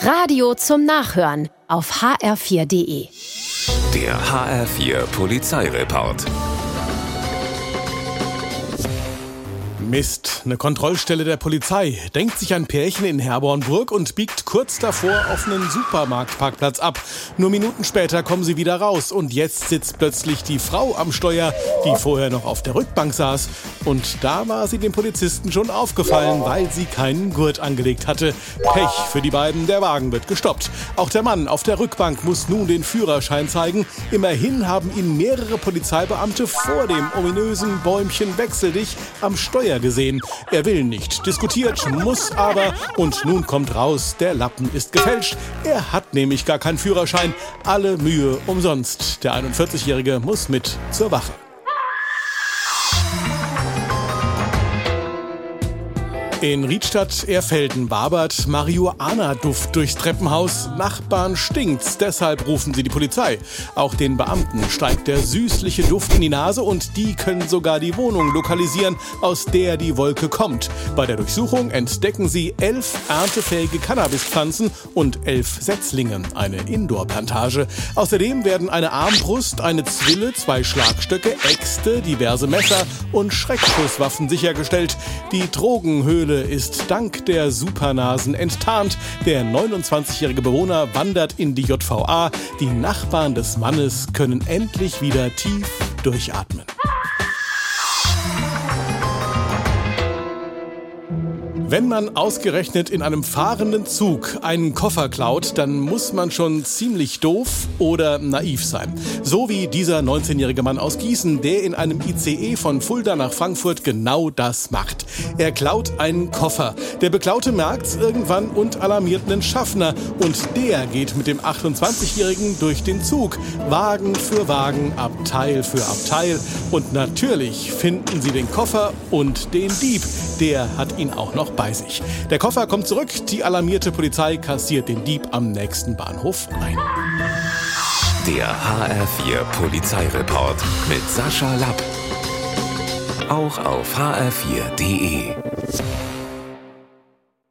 Radio zum Nachhören auf hr4.de. Der HR4 Polizeireport. Mist, eine Kontrollstelle der Polizei. Denkt sich ein Pärchen in Herbornburg und biegt kurz davor auf einen Supermarktparkplatz ab. Nur Minuten später kommen sie wieder raus und jetzt sitzt plötzlich die Frau am Steuer, die vorher noch auf der Rückbank saß. Und da war sie dem Polizisten schon aufgefallen, weil sie keinen Gurt angelegt hatte. Pech für die beiden, der Wagen wird gestoppt. Auch der Mann auf der Rückbank muss nun den Führerschein zeigen. Immerhin haben ihn mehrere Polizeibeamte vor dem ominösen Bäumchen Wechsel dich am Steuer gesehen. Er will nicht, diskutiert, muss aber. Und nun kommt raus, der Lappen ist gefälscht. Er hat nämlich gar keinen Führerschein. Alle Mühe umsonst. Der 41-Jährige muss mit zur Wache. In Riedstadt-Erfelden wabert Marihuana-Duft durchs Treppenhaus. Nachbarn stinkt's, deshalb rufen sie die Polizei. Auch den Beamten steigt der süßliche Duft in die Nase und die können sogar die Wohnung lokalisieren, aus der die Wolke kommt. Bei der Durchsuchung entdecken sie elf erntefähige Cannabispflanzen und elf Setzlinge, eine Indoor-Plantage. Außerdem werden eine Armbrust, eine Zwille, zwei Schlagstöcke, Äxte, diverse Messer und Schreckschusswaffen sichergestellt. Die Drogenhöhle Höhle ist dank der Supernasen enttarnt. Der 29-jährige Bewohner wandert in die JVA. Die Nachbarn des Mannes können endlich wieder tief durchatmen. Wenn man ausgerechnet in einem fahrenden Zug einen Koffer klaut, dann muss man schon ziemlich doof oder naiv sein. So wie dieser 19-jährige Mann aus Gießen, der in einem ICE von Fulda nach Frankfurt genau das macht. Er klaut einen Koffer. Der Beklaute merkt's irgendwann und alarmiert einen Schaffner. Und der geht mit dem 28-jährigen durch den Zug. Wagen für Wagen, Abteil für Abteil. Und natürlich finden sie den Koffer und den Dieb. Der hat ihn auch noch bei sich. Der Koffer kommt zurück, die alarmierte Polizei kassiert den Dieb am nächsten Bahnhof ein. Der HR4 Polizeireport mit Sascha Lapp. Auch auf hr4.de.